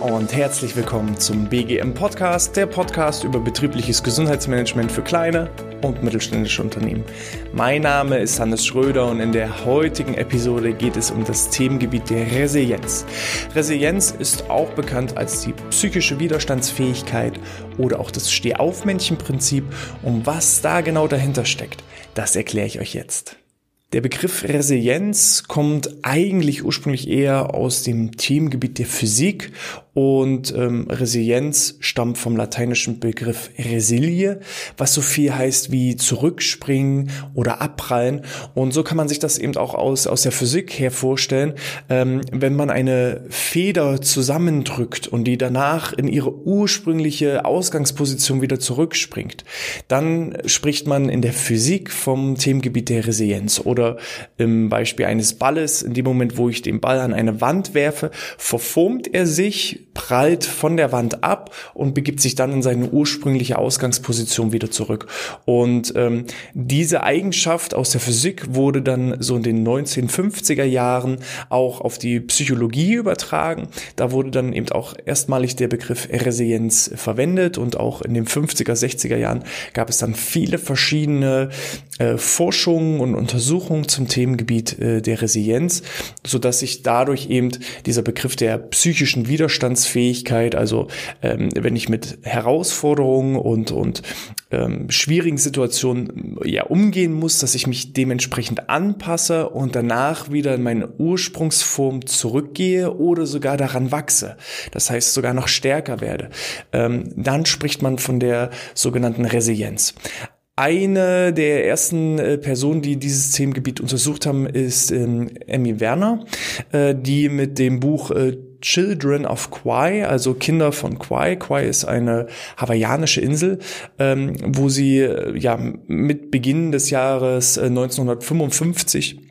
und herzlich willkommen zum BGM Podcast, der Podcast über betriebliches Gesundheitsmanagement für kleine und mittelständische Unternehmen. Mein Name ist Hannes Schröder und in der heutigen Episode geht es um das Themengebiet der Resilienz. Resilienz ist auch bekannt als die psychische Widerstandsfähigkeit oder auch das Stehaufmännchen-Prinzip. Um was da genau dahinter steckt, das erkläre ich euch jetzt. Der Begriff Resilienz kommt eigentlich ursprünglich eher aus dem Themengebiet der Physik und ähm, Resilienz stammt vom lateinischen Begriff resilie, was so viel heißt wie zurückspringen oder abprallen. Und so kann man sich das eben auch aus, aus der Physik her vorstellen. Ähm, wenn man eine Feder zusammendrückt und die danach in ihre ursprüngliche Ausgangsposition wieder zurückspringt, dann spricht man in der Physik vom Themengebiet der Resilienz. Oder im Beispiel eines Balles, in dem Moment, wo ich den Ball an eine Wand werfe, verformt er sich prallt von der Wand ab und begibt sich dann in seine ursprüngliche Ausgangsposition wieder zurück. Und ähm, diese Eigenschaft aus der Physik wurde dann so in den 1950er Jahren auch auf die Psychologie übertragen. Da wurde dann eben auch erstmalig der Begriff Resilienz verwendet und auch in den 50er, 60er Jahren gab es dann viele verschiedene äh, Forschungen und Untersuchungen zum Themengebiet äh, der Resilienz, so dass sich dadurch eben dieser Begriff der psychischen Widerstands Widerstandsfähigkeit, also ähm, wenn ich mit Herausforderungen und, und ähm, schwierigen Situationen ja umgehen muss, dass ich mich dementsprechend anpasse und danach wieder in meine Ursprungsform zurückgehe oder sogar daran wachse. Das heißt sogar noch stärker werde. Ähm, dann spricht man von der sogenannten Resilienz. Eine der ersten äh, Personen, die dieses Themengebiet untersucht haben, ist ähm, Emmy Werner, äh, die mit dem Buch äh, Children of Kauai, also Kinder von Kauai. Kauai ist eine hawaiianische Insel, ähm, wo sie äh, ja mit Beginn des Jahres äh, 1955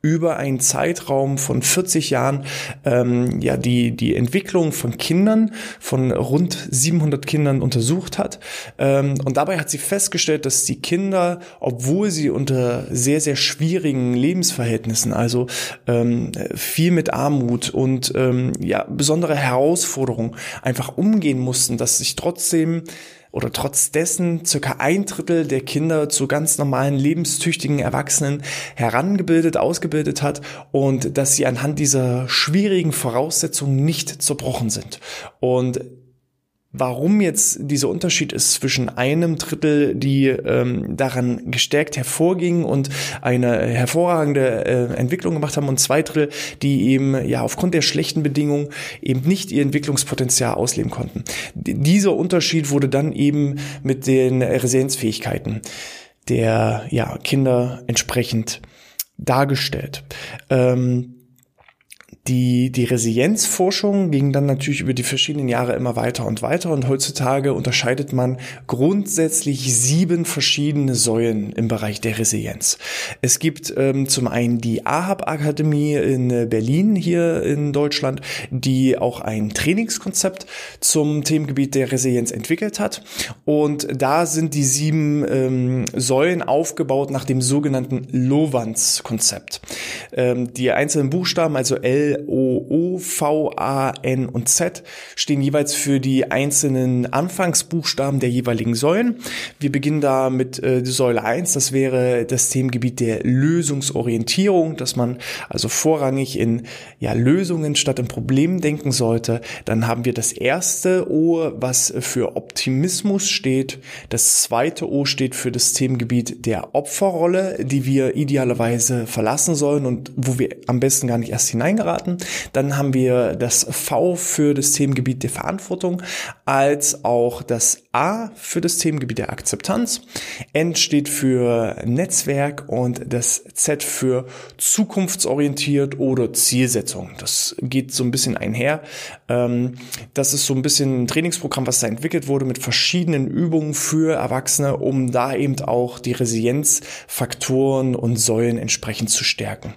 über einen Zeitraum von 40 Jahren ähm, ja die die Entwicklung von Kindern von rund 700 Kindern untersucht hat. Ähm, und dabei hat sie festgestellt, dass die Kinder, obwohl sie unter sehr sehr schwierigen Lebensverhältnissen, also ähm, viel mit Armut und ähm, ja besondere Herausforderungen einfach umgehen mussten, dass sich trotzdem oder trotz dessen circa ein Drittel der Kinder zu ganz normalen, lebenstüchtigen Erwachsenen herangebildet, ausgebildet hat und dass sie anhand dieser schwierigen Voraussetzungen nicht zerbrochen sind. Und Warum jetzt dieser Unterschied ist zwischen einem Drittel, die ähm, daran gestärkt hervorgingen und eine hervorragende äh, Entwicklung gemacht haben und zwei Drittel, die eben ja aufgrund der schlechten Bedingungen eben nicht ihr Entwicklungspotenzial ausleben konnten. D dieser Unterschied wurde dann eben mit den Resilienzfähigkeiten der ja, Kinder entsprechend dargestellt. Ähm, die, die Resilienzforschung ging dann natürlich über die verschiedenen Jahre immer weiter und weiter und heutzutage unterscheidet man grundsätzlich sieben verschiedene Säulen im Bereich der Resilienz. Es gibt ähm, zum einen die AHAB-Akademie in Berlin hier in Deutschland, die auch ein Trainingskonzept zum Themengebiet der Resilienz entwickelt hat und da sind die sieben ähm, Säulen aufgebaut nach dem sogenannten Lowans-Konzept. Ähm, die einzelnen Buchstaben, also L, O, O, V, A, N und Z stehen jeweils für die einzelnen Anfangsbuchstaben der jeweiligen Säulen. Wir beginnen da mit äh, Säule 1, das wäre das Themengebiet der Lösungsorientierung, dass man also vorrangig in ja, Lösungen statt in Problemen denken sollte. Dann haben wir das erste O, was für Optimismus steht. Das zweite O steht für das Themengebiet der Opferrolle, die wir idealerweise verlassen sollen und wo wir am besten gar nicht erst hineingeraten hatten. Dann haben wir das V für das Themengebiet der Verantwortung, als auch das A für das Themengebiet der Akzeptanz. N steht für Netzwerk und das Z für zukunftsorientiert oder Zielsetzung. Das geht so ein bisschen einher. Ähm, das ist so ein bisschen ein Trainingsprogramm, was da entwickelt wurde mit verschiedenen Übungen für Erwachsene, um da eben auch die Resilienzfaktoren und Säulen entsprechend zu stärken.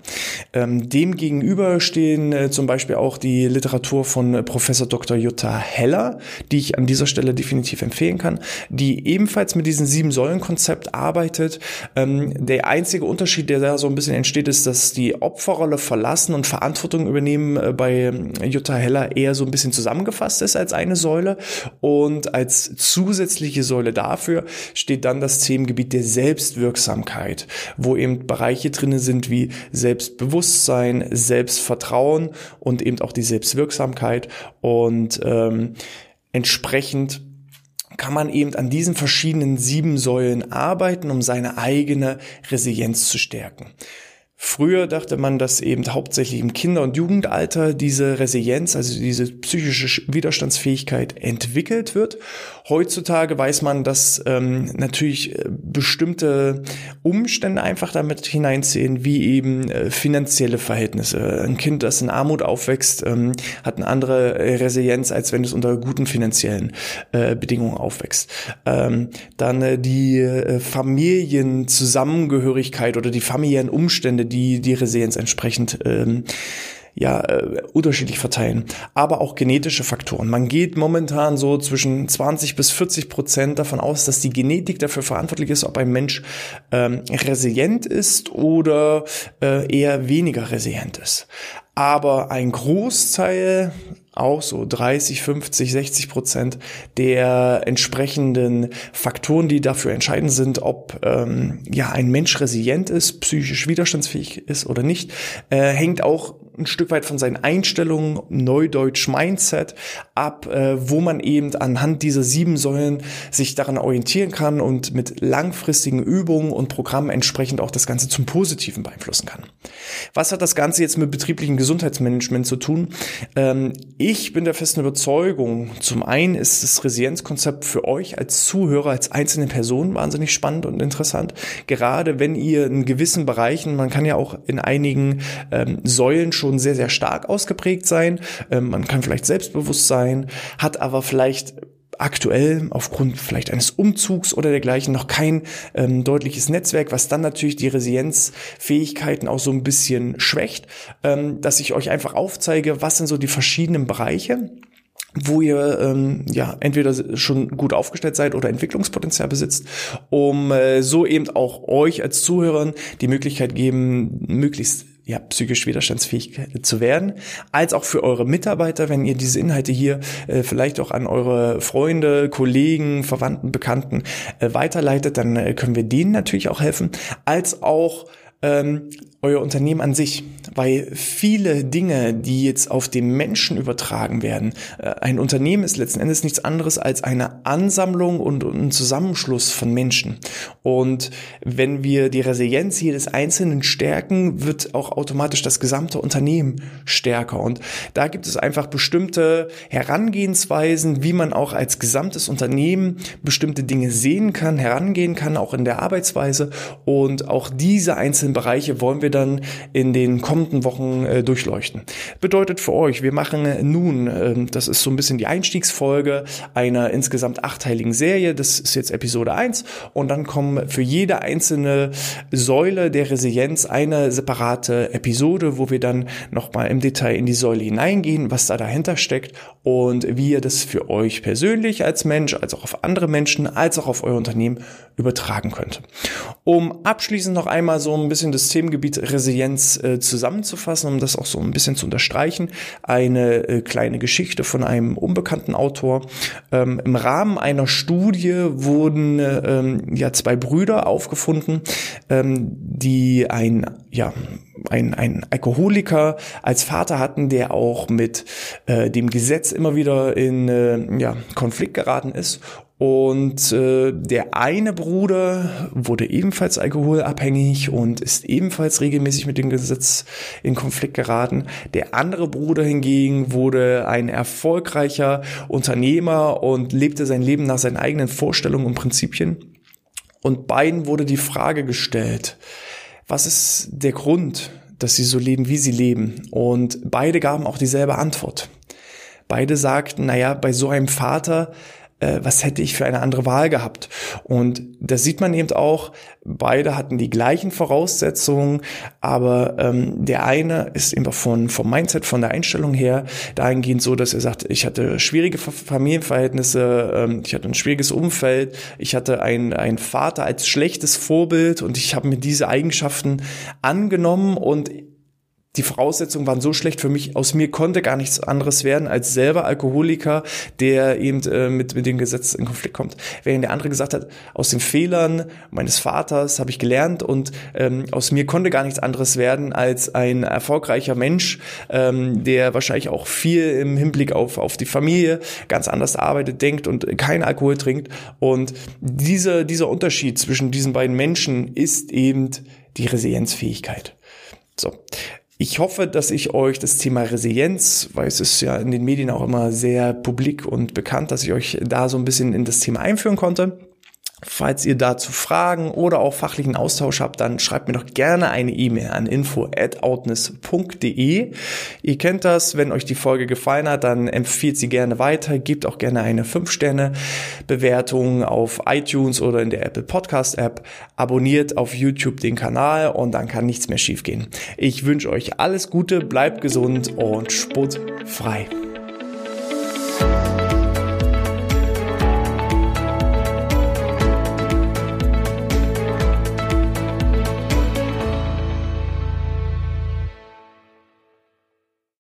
Ähm, dem gegenüber stehen äh, zum Beispiel auch die Literatur von äh, Professor Dr. Jutta Heller, die ich an dieser Stelle definitiv empfehlen empfehlen kann, die ebenfalls mit diesem Sieben-Säulen-Konzept arbeitet. Ähm, der einzige Unterschied, der da so ein bisschen entsteht, ist, dass die Opferrolle verlassen und Verantwortung übernehmen äh, bei Jutta Heller eher so ein bisschen zusammengefasst ist als eine Säule. Und als zusätzliche Säule dafür steht dann das Themengebiet der Selbstwirksamkeit, wo eben Bereiche drinne sind wie Selbstbewusstsein, Selbstvertrauen und eben auch die Selbstwirksamkeit und ähm, entsprechend kann man eben an diesen verschiedenen sieben Säulen arbeiten, um seine eigene Resilienz zu stärken. Früher dachte man, dass eben hauptsächlich im Kinder- und Jugendalter diese Resilienz, also diese psychische Widerstandsfähigkeit entwickelt wird. Heutzutage weiß man, dass ähm, natürlich äh, bestimmte Umstände einfach damit hineinziehen, wie eben äh, finanzielle Verhältnisse. Ein Kind, das in Armut aufwächst, ähm, hat eine andere Resilienz, als wenn es unter guten finanziellen äh, Bedingungen aufwächst. Ähm, dann äh, die äh, Familienzusammengehörigkeit oder die familiären Umstände, die die Resilienz entsprechend ähm, ja, äh, unterschiedlich verteilen. Aber auch genetische Faktoren. Man geht momentan so zwischen 20 bis 40 Prozent davon aus, dass die Genetik dafür verantwortlich ist, ob ein Mensch ähm, resilient ist oder äh, eher weniger resilient ist. Aber ein Großteil auch so 30, 50, 60 Prozent der entsprechenden Faktoren, die dafür entscheidend sind, ob ähm, ja ein Mensch resilient ist, psychisch widerstandsfähig ist oder nicht, äh, hängt auch ein Stück weit von seinen Einstellungen, Neudeutsch Mindset ab, äh, wo man eben anhand dieser sieben Säulen sich daran orientieren kann und mit langfristigen Übungen und Programmen entsprechend auch das Ganze zum Positiven beeinflussen kann. Was hat das Ganze jetzt mit betrieblichem Gesundheitsmanagement zu tun? Ähm, ich bin der festen Überzeugung, zum einen ist das Resilienzkonzept für euch als Zuhörer, als einzelne Person wahnsinnig spannend und interessant. Gerade wenn ihr in gewissen Bereichen, man kann ja auch in einigen ähm, Säulen schon sehr, sehr stark ausgeprägt sein. Ähm, man kann vielleicht selbstbewusst sein, hat aber vielleicht aktuell aufgrund vielleicht eines Umzugs oder dergleichen noch kein ähm, deutliches Netzwerk, was dann natürlich die Resilienzfähigkeiten auch so ein bisschen schwächt, ähm, dass ich euch einfach aufzeige, was sind so die verschiedenen Bereiche, wo ihr ähm, ja entweder schon gut aufgestellt seid oder Entwicklungspotenzial besitzt, um äh, so eben auch euch als Zuhörern die Möglichkeit geben, möglichst ja, psychisch widerstandsfähig zu werden, als auch für eure Mitarbeiter, wenn ihr diese Inhalte hier äh, vielleicht auch an eure Freunde, Kollegen, Verwandten, Bekannten äh, weiterleitet, dann äh, können wir denen natürlich auch helfen, als auch ähm, euer Unternehmen an sich, weil viele Dinge, die jetzt auf den Menschen übertragen werden, äh, ein Unternehmen ist letzten Endes nichts anderes als eine Ansammlung und ein Zusammenschluss von Menschen. Und wenn wir die Resilienz jedes Einzelnen stärken, wird auch automatisch das gesamte Unternehmen stärker. Und da gibt es einfach bestimmte Herangehensweisen, wie man auch als gesamtes Unternehmen bestimmte Dinge sehen kann, herangehen kann, auch in der Arbeitsweise. Und auch diese einzelnen Bereiche wollen wir dann in den kommenden Wochen äh, durchleuchten. Bedeutet für euch, wir machen nun, äh, das ist so ein bisschen die Einstiegsfolge einer insgesamt achteiligen Serie, das ist jetzt Episode 1 und dann kommen für jede einzelne Säule der Resilienz eine separate Episode, wo wir dann nochmal im Detail in die Säule hineingehen, was da dahinter steckt und wie ihr das für euch persönlich als Mensch, als auch auf andere Menschen, als auch auf euer Unternehmen übertragen könnt. Um abschließend noch einmal so ein bisschen das Themengebiet Resilienz äh, zusammenzufassen, um das auch so ein bisschen zu unterstreichen. Eine äh, kleine Geschichte von einem unbekannten Autor. Ähm, Im Rahmen einer Studie wurden ähm, ja zwei Brüder aufgefunden, ähm, die ein ja ein, ein Alkoholiker als Vater hatten, der auch mit äh, dem Gesetz immer wieder in äh, ja, Konflikt geraten ist und äh, der eine Bruder wurde ebenfalls alkoholabhängig und ist ebenfalls regelmäßig mit dem Gesetz in Konflikt geraten. Der andere Bruder hingegen wurde ein erfolgreicher Unternehmer und lebte sein Leben nach seinen eigenen Vorstellungen und Prinzipien. Und beiden wurde die Frage gestellt, was ist der Grund, dass sie so leben, wie sie leben? Und beide gaben auch dieselbe Antwort. Beide sagten, naja, bei so einem Vater äh, was hätte ich für eine andere Wahl gehabt? Und da sieht man eben auch, beide hatten die gleichen Voraussetzungen, aber ähm, der eine ist eben von, vom Mindset, von der Einstellung her dahingehend so, dass er sagt, ich hatte schwierige Familienverhältnisse, ähm, ich hatte ein schwieriges Umfeld, ich hatte einen, einen Vater als schlechtes Vorbild und ich habe mir diese Eigenschaften angenommen und die Voraussetzungen waren so schlecht für mich, aus mir konnte gar nichts anderes werden als selber Alkoholiker, der eben äh, mit, mit dem Gesetz in Konflikt kommt. Während der andere gesagt hat, aus den Fehlern meines Vaters habe ich gelernt und ähm, aus mir konnte gar nichts anderes werden als ein erfolgreicher Mensch, ähm, der wahrscheinlich auch viel im Hinblick auf, auf die Familie ganz anders arbeitet, denkt und keinen Alkohol trinkt. Und diese, dieser Unterschied zwischen diesen beiden Menschen ist eben die Resilienzfähigkeit. So. Ich hoffe, dass ich euch das Thema Resilienz, weil es ist ja in den Medien auch immer sehr publik und bekannt, dass ich euch da so ein bisschen in das Thema einführen konnte. Falls ihr dazu Fragen oder auch fachlichen Austausch habt, dann schreibt mir doch gerne eine E-Mail an info@outness.de. Ihr kennt das, wenn euch die Folge gefallen hat, dann empfiehlt sie gerne weiter, gebt auch gerne eine 5-Sterne Bewertung auf iTunes oder in der Apple Podcast App, abonniert auf YouTube den Kanal und dann kann nichts mehr schiefgehen. Ich wünsche euch alles Gute, bleibt gesund und sportfrei.